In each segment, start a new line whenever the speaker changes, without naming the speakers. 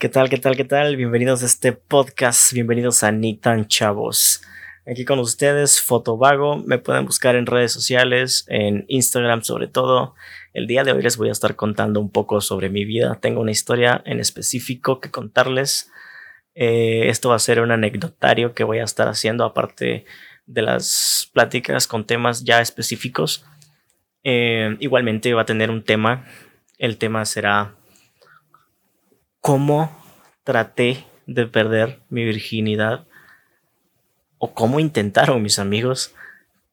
¿Qué tal, qué tal, qué tal? Bienvenidos a este podcast, bienvenidos a Nitan Chavos. Aquí con ustedes, Fotovago, me pueden buscar en redes sociales, en Instagram sobre todo. El día de hoy les voy a estar contando un poco sobre mi vida. Tengo una historia en específico que contarles. Eh, esto va a ser un anecdotario que voy a estar haciendo aparte de las pláticas con temas ya específicos. Eh, igualmente va a tener un tema. El tema será cómo traté de perder mi virginidad o cómo intentaron mis amigos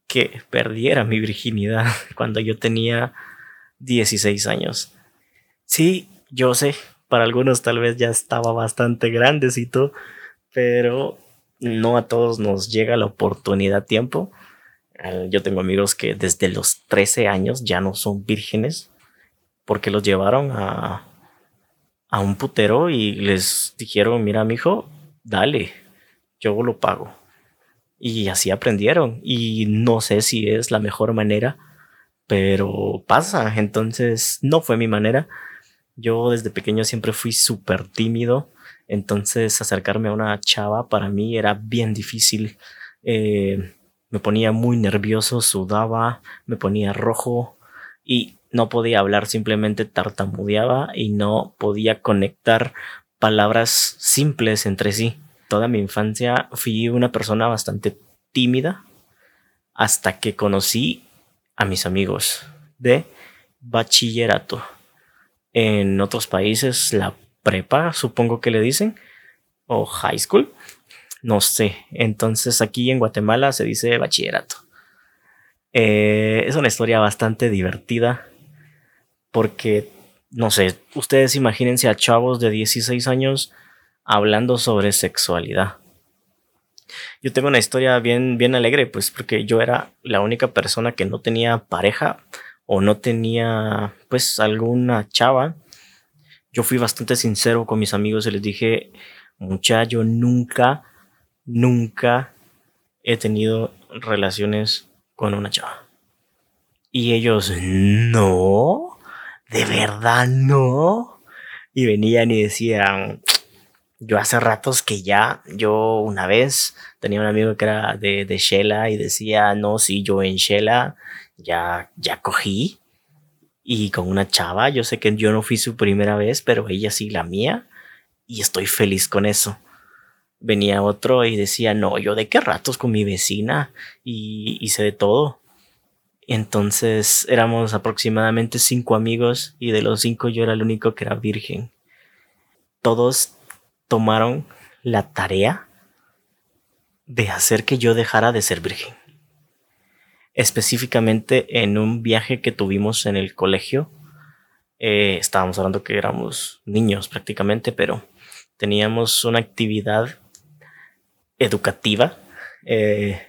que perdiera mi virginidad cuando yo tenía 16 años. Sí, yo sé, para algunos tal vez ya estaba bastante grandecito, pero no a todos nos llega la oportunidad a tiempo. Yo tengo amigos que desde los 13 años ya no son vírgenes porque los llevaron a a un putero y les dijeron, mira, mijo, dale, yo lo pago. Y así aprendieron. Y no sé si es la mejor manera, pero pasa. Entonces, no fue mi manera. Yo desde pequeño siempre fui súper tímido. Entonces, acercarme a una chava para mí era bien difícil. Eh, me ponía muy nervioso, sudaba, me ponía rojo. Y no podía hablar, simplemente tartamudeaba y no podía conectar palabras simples entre sí. Toda mi infancia fui una persona bastante tímida hasta que conocí a mis amigos de bachillerato. En otros países la prepa, supongo que le dicen, o high school, no sé. Entonces aquí en Guatemala se dice bachillerato. Eh, es una historia bastante divertida porque, no sé, ustedes imagínense a chavos de 16 años hablando sobre sexualidad. Yo tengo una historia bien, bien alegre, pues porque yo era la única persona que no tenía pareja o no tenía, pues, alguna chava. Yo fui bastante sincero con mis amigos y les dije, muchacho, nunca, nunca he tenido relaciones con una chava. Y ellos, no. ¿De verdad no? Y venían y decían, yo hace ratos que ya, yo una vez tenía un amigo que era de, de Shela y decía, no, sí, yo en Shela ya, ya cogí. Y con una chava, yo sé que yo no fui su primera vez, pero ella sí la mía. Y estoy feliz con eso. Venía otro y decía, no, yo de qué ratos con mi vecina y hice de todo. Entonces éramos aproximadamente cinco amigos y de los cinco yo era el único que era virgen. Todos tomaron la tarea de hacer que yo dejara de ser virgen. Específicamente en un viaje que tuvimos en el colegio. Eh, estábamos hablando que éramos niños prácticamente, pero teníamos una actividad educativa. Eh,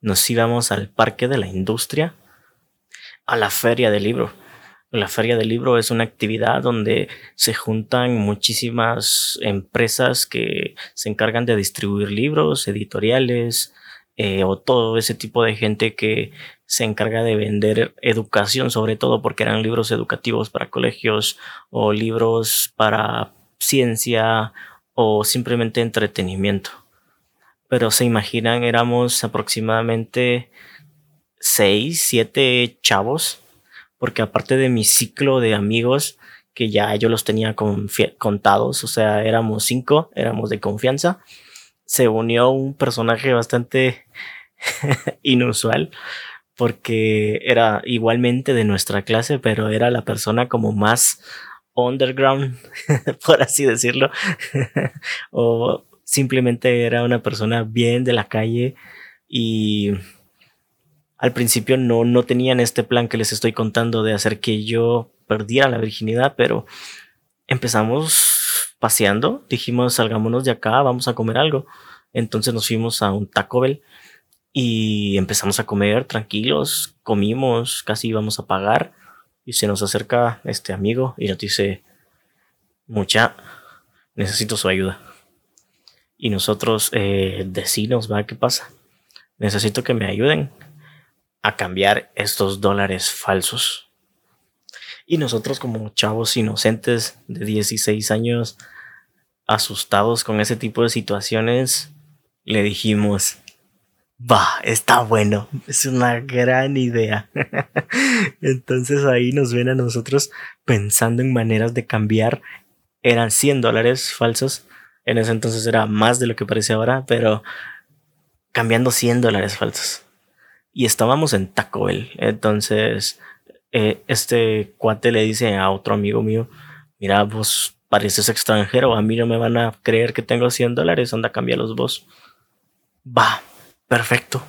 nos íbamos al parque de la industria a la feria del libro. La feria del libro es una actividad donde se juntan muchísimas empresas que se encargan de distribuir libros, editoriales eh, o todo ese tipo de gente que se encarga de vender educación, sobre todo porque eran libros educativos para colegios o libros para ciencia o simplemente entretenimiento. Pero se imaginan, éramos aproximadamente seis, siete chavos, porque aparte de mi ciclo de amigos, que ya yo los tenía contados, o sea, éramos cinco, éramos de confianza, se unió un personaje bastante inusual, porque era igualmente de nuestra clase, pero era la persona como más underground, por así decirlo, o simplemente era una persona bien de la calle y al principio no, no tenían este plan que les estoy contando de hacer que yo perdiera la virginidad, pero empezamos paseando, dijimos salgámonos de acá, vamos a comer algo. Entonces nos fuimos a un Taco Bell y empezamos a comer tranquilos, comimos, casi íbamos a pagar y se nos acerca este amigo y nos dice, mucha, necesito su ayuda. Y nosotros eh, decimos, va, ¿qué pasa? Necesito que me ayuden a cambiar estos dólares falsos. Y nosotros como chavos inocentes de 16 años asustados con ese tipo de situaciones, le dijimos, va, está bueno, es una gran idea. Entonces ahí nos ven a nosotros pensando en maneras de cambiar. Eran 100 dólares falsos. En ese entonces era más de lo que parece ahora, pero cambiando 100 dólares falsos. Y estábamos en Taco Bell. Entonces eh, este cuate le dice a otro amigo mío, mira, vos pareces extranjero, a mí no me van a creer que tengo 100 dólares, anda, los vos. Va, perfecto.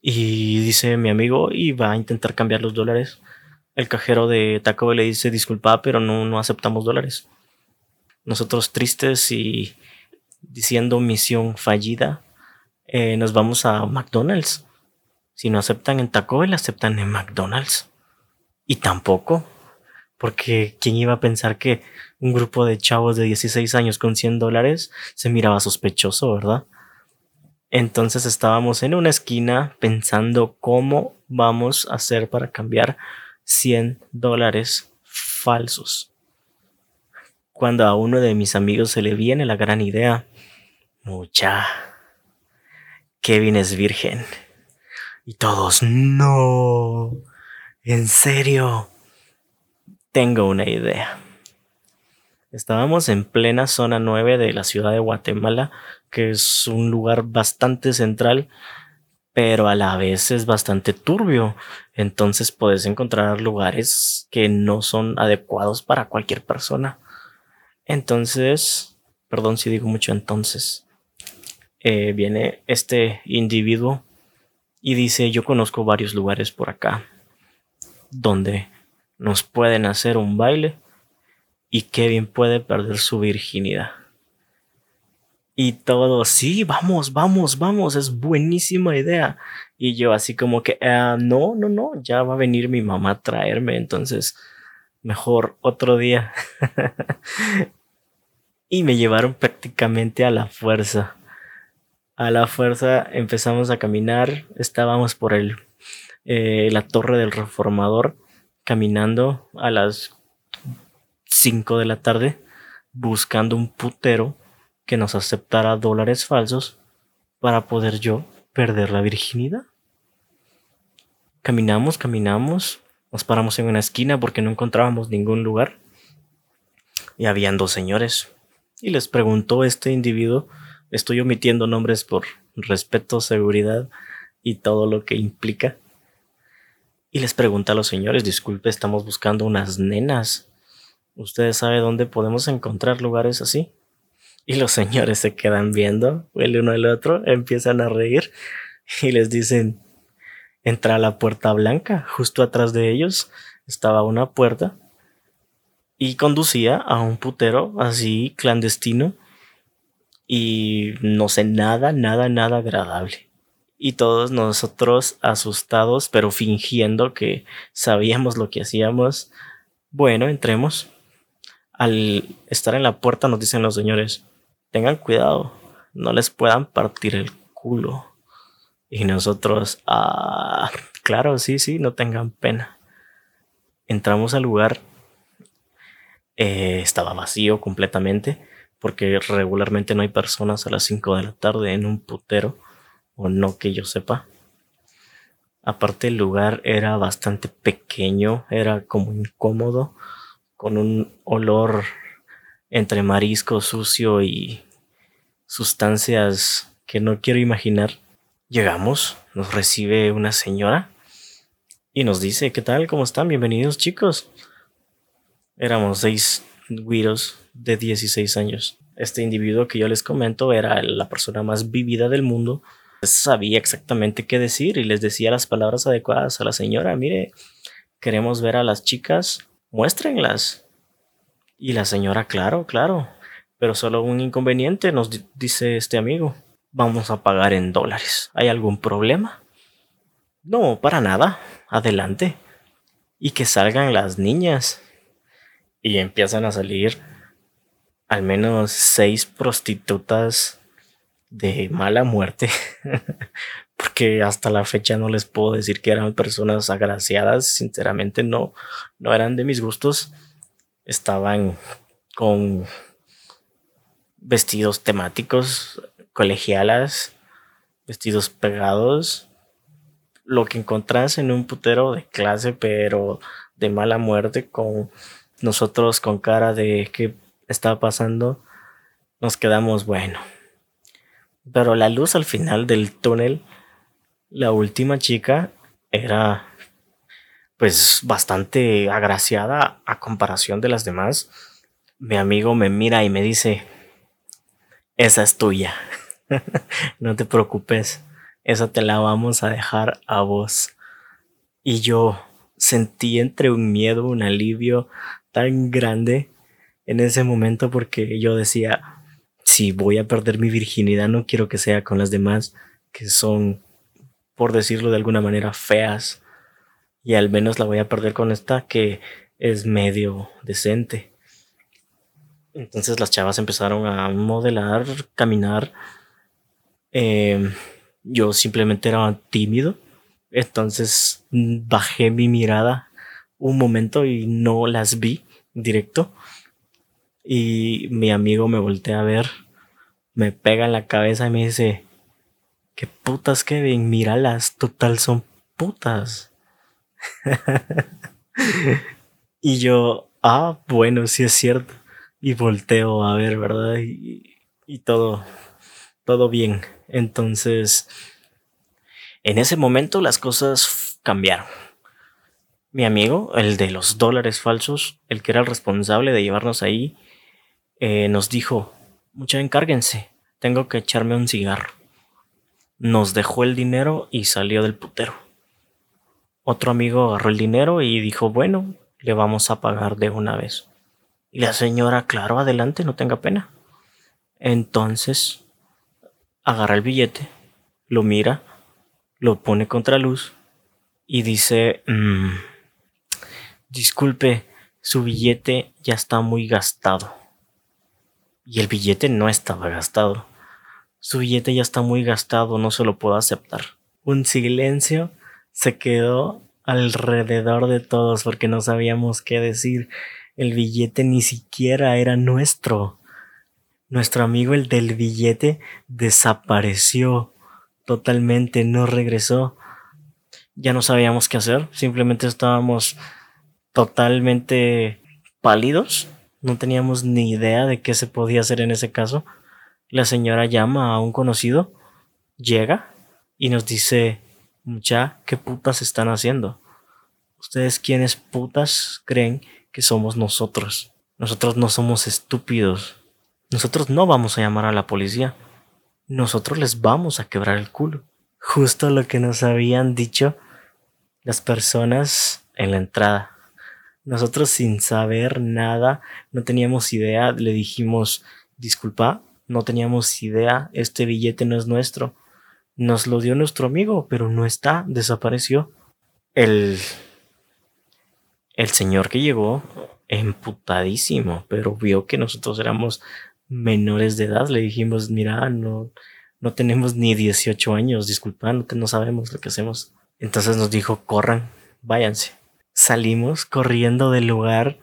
Y dice mi amigo, y va a intentar cambiar los dólares. El cajero de Taco Bell le dice, disculpa, pero no, no aceptamos dólares. Nosotros tristes y diciendo misión fallida, eh, nos vamos a McDonald's. Si no aceptan en Taco Bell, aceptan en McDonald's. Y tampoco, porque ¿quién iba a pensar que un grupo de chavos de 16 años con 100 dólares se miraba sospechoso, verdad? Entonces estábamos en una esquina pensando cómo vamos a hacer para cambiar 100 dólares falsos. Cuando a uno de mis amigos se le viene la gran idea, mucha, Kevin es virgen. Y todos, no. En serio, tengo una idea. Estábamos en plena zona 9 de la ciudad de Guatemala, que es un lugar bastante central, pero a la vez es bastante turbio. Entonces puedes encontrar lugares que no son adecuados para cualquier persona. Entonces, perdón si digo mucho entonces, eh, viene este individuo y dice, yo conozco varios lugares por acá donde nos pueden hacer un baile y Kevin puede perder su virginidad. Y todo, sí, vamos, vamos, vamos, es buenísima idea. Y yo así como que, ah, no, no, no, ya va a venir mi mamá a traerme, entonces mejor otro día. y me llevaron prácticamente a la fuerza. A la fuerza empezamos a caminar, estábamos por el eh, la torre del reformador caminando a las 5 de la tarde buscando un putero que nos aceptara dólares falsos para poder yo perder la virginidad. Caminamos, caminamos, nos paramos en una esquina porque no encontrábamos ningún lugar y habían dos señores. Y les preguntó este individuo, estoy omitiendo nombres por respeto, seguridad y todo lo que implica y les pregunta a los señores, disculpe, estamos buscando unas nenas. ¿Ustedes saben dónde podemos encontrar lugares así? Y los señores se quedan viendo, el uno al otro, empiezan a reír y les dicen, entra a la puerta blanca, justo atrás de ellos estaba una puerta y conducía a un putero así clandestino y no sé nada, nada, nada agradable y todos nosotros asustados, pero fingiendo que sabíamos lo que hacíamos. Bueno, entremos. Al estar en la puerta nos dicen los señores, tengan cuidado, no les puedan partir el culo. Y nosotros, ah, claro, sí, sí, no tengan pena. Entramos al lugar, eh, estaba vacío completamente, porque regularmente no hay personas a las 5 de la tarde en un putero o no que yo sepa. Aparte el lugar era bastante pequeño, era como incómodo, con un olor entre marisco sucio y sustancias que no quiero imaginar. Llegamos, nos recibe una señora y nos dice, ¿qué tal? ¿Cómo están? Bienvenidos chicos. Éramos seis güiros de 16 años. Este individuo que yo les comento era la persona más vivida del mundo sabía exactamente qué decir y les decía las palabras adecuadas a la señora. Mire, queremos ver a las chicas, muéstrenlas. Y la señora, claro, claro, pero solo un inconveniente, nos dice este amigo. Vamos a pagar en dólares. ¿Hay algún problema? No, para nada. Adelante. Y que salgan las niñas. Y empiezan a salir al menos seis prostitutas de mala muerte, porque hasta la fecha no les puedo decir que eran personas agraciadas, sinceramente no, no eran de mis gustos, estaban con vestidos temáticos, colegialas, vestidos pegados, lo que encontrás en un putero de clase, pero de mala muerte, con nosotros con cara de qué está pasando, nos quedamos bueno. Pero la luz al final del túnel, la última chica era pues bastante agraciada a comparación de las demás. Mi amigo me mira y me dice, esa es tuya. no te preocupes, esa te la vamos a dejar a vos. Y yo sentí entre un miedo, un alivio tan grande en ese momento porque yo decía, si voy a perder mi virginidad, no quiero que sea con las demás que son, por decirlo de alguna manera, feas. Y al menos la voy a perder con esta que es medio decente. Entonces las chavas empezaron a modelar, caminar. Em, yo simplemente era tímido. Entonces bajé mi mirada un momento y no las vi directo. Y mi amigo me voltea a ver, me pega en la cabeza y me dice, ¿qué putas Kevin? Míralas, total son putas. y yo, ah, bueno, sí es cierto y volteo a ver, ¿verdad? Y, y todo, todo bien. Entonces, en ese momento las cosas cambiaron. Mi amigo, el de los dólares falsos, el que era el responsable de llevarnos ahí, eh, nos dijo, mucha encárguense, tengo que echarme un cigarro. Nos dejó el dinero y salió del putero. Otro amigo agarró el dinero y dijo, bueno, le vamos a pagar de una vez. Y la señora, claro, adelante, no tenga pena. Entonces, agarra el billete, lo mira, lo pone contra luz y dice, mm, disculpe, su billete ya está muy gastado. Y el billete no estaba gastado. Su billete ya está muy gastado, no se lo puedo aceptar. Un silencio se quedó alrededor de todos porque no sabíamos qué decir. El billete ni siquiera era nuestro. Nuestro amigo el del billete desapareció totalmente, no regresó. Ya no sabíamos qué hacer, simplemente estábamos totalmente pálidos, no teníamos ni idea de qué se podía hacer en ese caso. La señora llama a un conocido, llega y nos dice, mucha, ¿qué putas están haciendo? ¿Ustedes quiénes putas creen que somos nosotros. Nosotros no somos estúpidos. Nosotros no vamos a llamar a la policía. Nosotros les vamos a quebrar el culo. Justo lo que nos habían dicho las personas en la entrada. Nosotros sin saber nada, no teníamos idea, le dijimos, disculpa, no teníamos idea, este billete no es nuestro. Nos lo dio nuestro amigo, pero no está, desapareció. El el señor que llegó emputadísimo, pero vio que nosotros éramos menores de edad. Le dijimos, mira, no, no tenemos ni 18 años, disculpa, no, no sabemos lo que hacemos. Entonces nos dijo, corran, váyanse. Salimos corriendo del lugar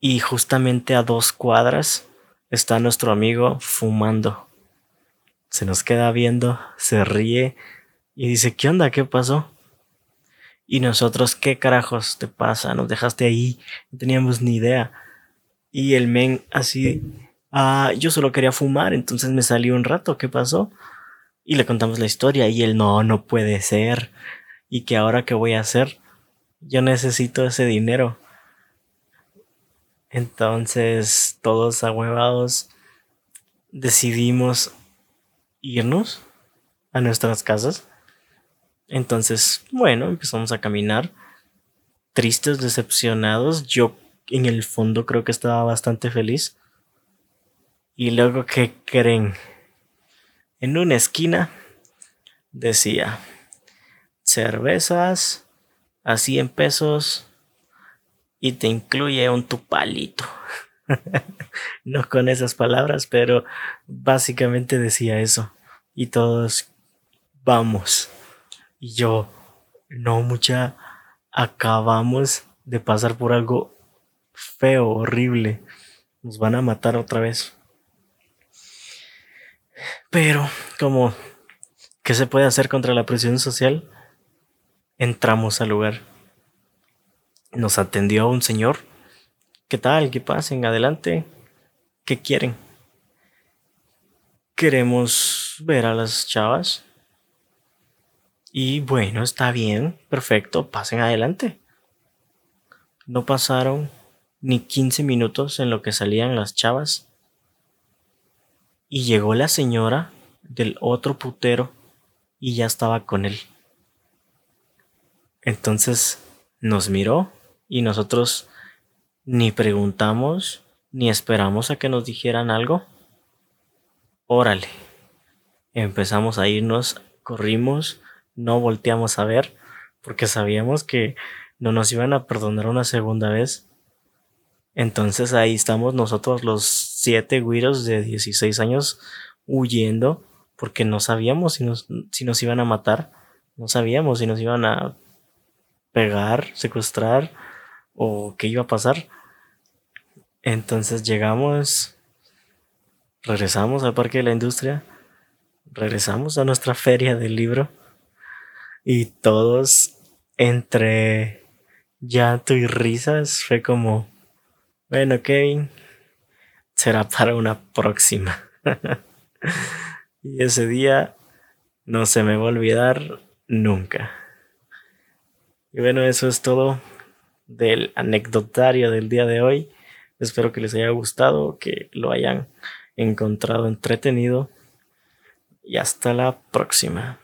y justamente a dos cuadras está nuestro amigo fumando. Se nos queda viendo, se ríe y dice, ¿qué onda? ¿Qué pasó? Y nosotros, ¿qué carajos te pasa? Nos dejaste ahí, no teníamos ni idea. Y el men así, ah, yo solo quería fumar, entonces me salí un rato, ¿qué pasó? Y le contamos la historia y él, no, no puede ser. ¿Y que ahora qué voy a hacer? Yo necesito ese dinero. Entonces, todos ahuevados, decidimos irnos a nuestras casas entonces, bueno, empezamos a caminar, tristes, decepcionados. Yo en el fondo creo que estaba bastante feliz. Y luego, ¿qué creen? En una esquina decía, cervezas a 100 pesos y te incluye un tupalito. no con esas palabras, pero básicamente decía eso. Y todos, vamos. Y yo, no mucha, acabamos de pasar por algo feo, horrible. Nos van a matar otra vez. Pero, como, ¿qué se puede hacer contra la presión social? Entramos al lugar. Nos atendió un señor. ¿Qué tal? ¿Qué pasen? Adelante. ¿Qué quieren? Queremos ver a las chavas. Y bueno, está bien, perfecto, pasen adelante. No pasaron ni 15 minutos en lo que salían las chavas. Y llegó la señora del otro putero y ya estaba con él. Entonces nos miró y nosotros ni preguntamos ni esperamos a que nos dijeran algo. Órale. Empezamos a irnos, corrimos, no volteamos a ver porque sabíamos que no nos iban a perdonar una segunda vez. Entonces ahí estamos nosotros los siete güiros de 16 años huyendo porque no sabíamos si nos, si nos iban a matar, no sabíamos si nos iban a pegar, secuestrar o qué iba a pasar. Entonces llegamos, regresamos al Parque de la Industria, regresamos a nuestra feria del libro y todos entre llanto y risas fue como, bueno Kevin, será para una próxima. y ese día no se me va a olvidar nunca. Y bueno, eso es todo del anecdotario del día de hoy. Espero que les haya gustado, que lo hayan encontrado entretenido. Y hasta la próxima.